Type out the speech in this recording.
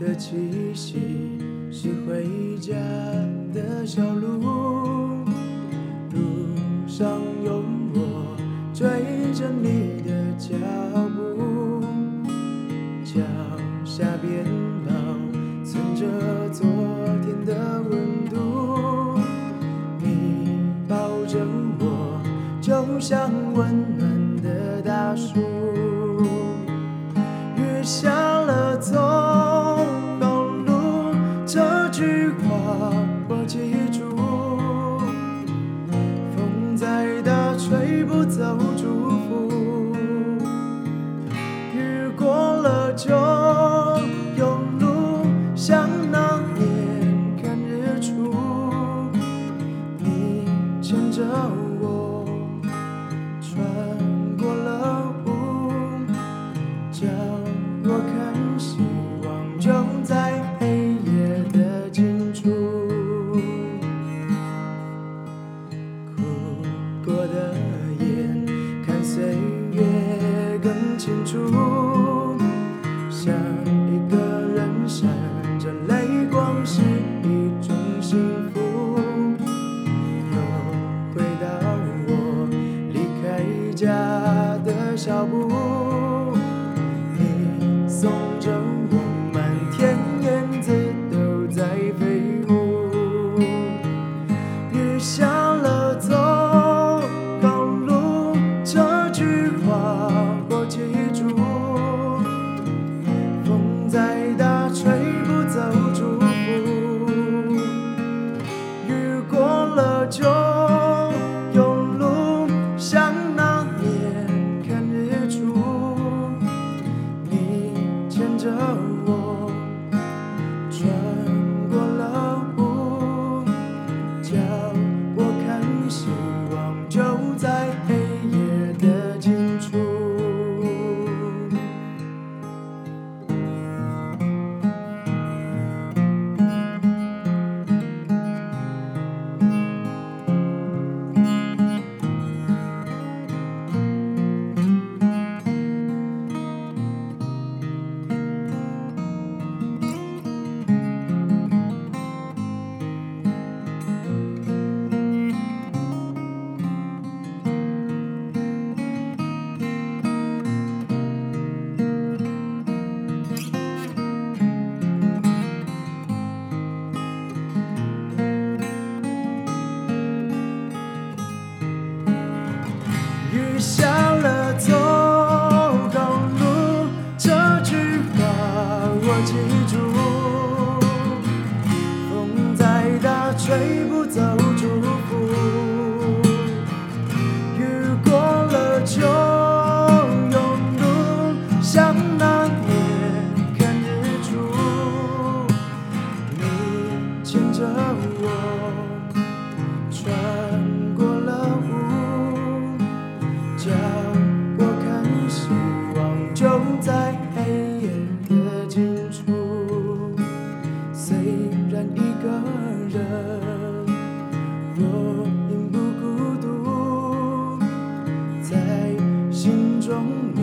的气息，是回家的小路，路上有我追着你的脚步，脚下边保存着昨天的温度，你抱着我，就像温暖的大树。雨下不走出家的小步。像那年看日出。你牵着我，穿过了雾。叫我看希望就在黑夜的尽处。虽然一个人，我并不孤独，在心中你